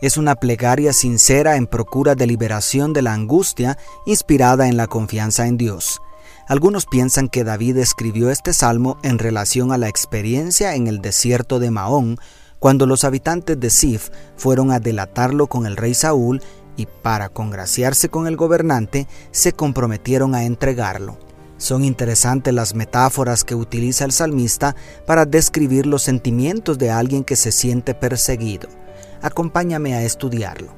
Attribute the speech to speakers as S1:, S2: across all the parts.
S1: es una plegaria sincera en procura de liberación de la angustia inspirada en la confianza en Dios. Algunos piensan que David escribió este salmo en relación a la experiencia en el desierto de Mahón, cuando los habitantes de Sif fueron a delatarlo con el rey Saúl y para congraciarse con el gobernante se comprometieron a entregarlo. Son interesantes las metáforas que utiliza el salmista para describir los sentimientos de alguien que se siente perseguido. Acompáñame a estudiarlo.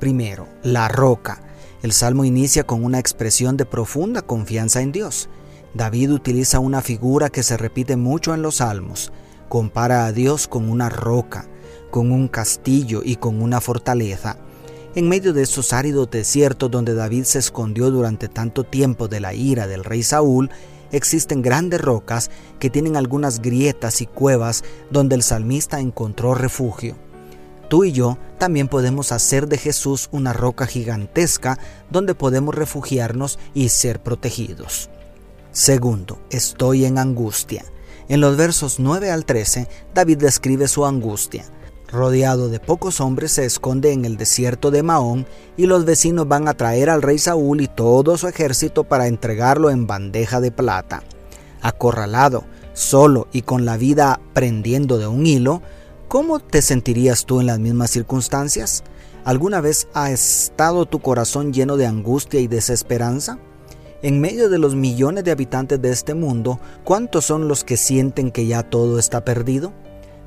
S1: Primero, la roca. El salmo inicia con una expresión de profunda confianza en Dios. David utiliza una figura que se repite mucho en los salmos. Compara a Dios con una roca, con un castillo y con una fortaleza. En medio de esos áridos desiertos donde David se escondió durante tanto tiempo de la ira del rey Saúl, existen grandes rocas que tienen algunas grietas y cuevas donde el salmista encontró refugio. Tú y yo también podemos hacer de Jesús una roca gigantesca donde podemos refugiarnos y ser protegidos. Segundo, estoy en angustia. En los versos 9 al 13, David describe su angustia. Rodeado de pocos hombres, se esconde en el desierto de Mahón y los vecinos van a traer al rey Saúl y todo su ejército para entregarlo en bandeja de plata. Acorralado, solo y con la vida prendiendo de un hilo, ¿Cómo te sentirías tú en las mismas circunstancias? ¿Alguna vez ha estado tu corazón lleno de angustia y desesperanza? En medio de los millones de habitantes de este mundo, ¿cuántos son los que sienten que ya todo está perdido?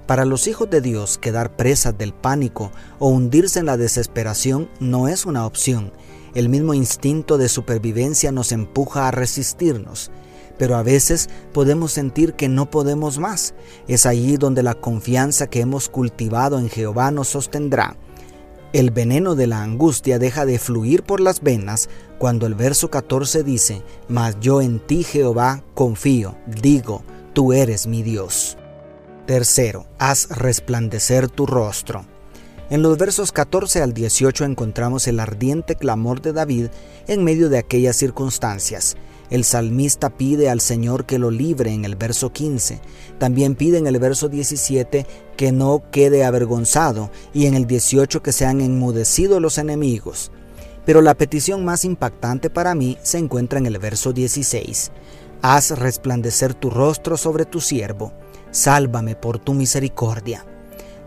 S1: Para los hijos de Dios, quedar presas del pánico o hundirse en la desesperación no es una opción. El mismo instinto de supervivencia nos empuja a resistirnos pero a veces podemos sentir que no podemos más. Es allí donde la confianza que hemos cultivado en Jehová nos sostendrá. El veneno de la angustia deja de fluir por las venas cuando el verso 14 dice, Mas yo en ti Jehová confío, digo, tú eres mi Dios. Tercero, haz resplandecer tu rostro. En los versos 14 al 18 encontramos el ardiente clamor de David en medio de aquellas circunstancias. El salmista pide al Señor que lo libre en el verso 15. También pide en el verso 17 que no quede avergonzado y en el 18 que sean enmudecidos los enemigos. Pero la petición más impactante para mí se encuentra en el verso 16. Haz resplandecer tu rostro sobre tu siervo. Sálvame por tu misericordia.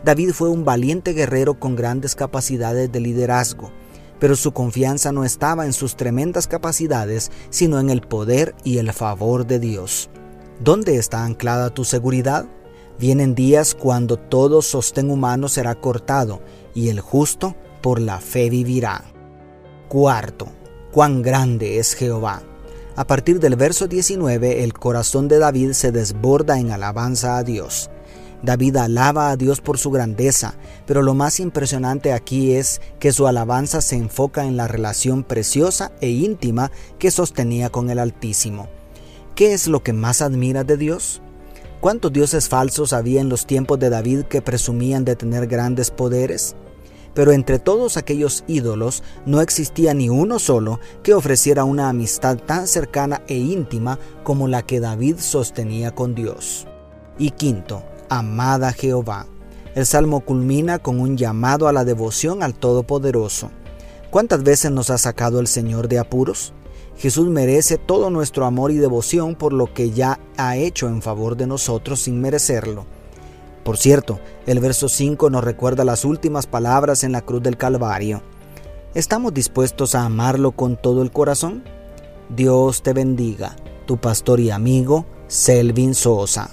S1: David fue un valiente guerrero con grandes capacidades de liderazgo pero su confianza no estaba en sus tremendas capacidades, sino en el poder y el favor de Dios. ¿Dónde está anclada tu seguridad? Vienen días cuando todo sostén humano será cortado y el justo por la fe vivirá. Cuarto, cuán grande es Jehová. A partir del verso 19, el corazón de David se desborda en alabanza a Dios. David alaba a Dios por su grandeza, pero lo más impresionante aquí es que su alabanza se enfoca en la relación preciosa e íntima que sostenía con el Altísimo. ¿Qué es lo que más admira de Dios? ¿Cuántos dioses falsos había en los tiempos de David que presumían de tener grandes poderes? Pero entre todos aquellos ídolos no existía ni uno solo que ofreciera una amistad tan cercana e íntima como la que David sostenía con Dios. Y quinto, amada Jehová. El salmo culmina con un llamado a la devoción al Todopoderoso. ¿Cuántas veces nos ha sacado el Señor de apuros? Jesús merece todo nuestro amor y devoción por lo que ya ha hecho en favor de nosotros sin merecerlo. Por cierto, el verso 5 nos recuerda las últimas palabras en la cruz del Calvario. ¿Estamos dispuestos a amarlo con todo el corazón? Dios te bendiga, tu pastor y amigo, Selvin Sosa.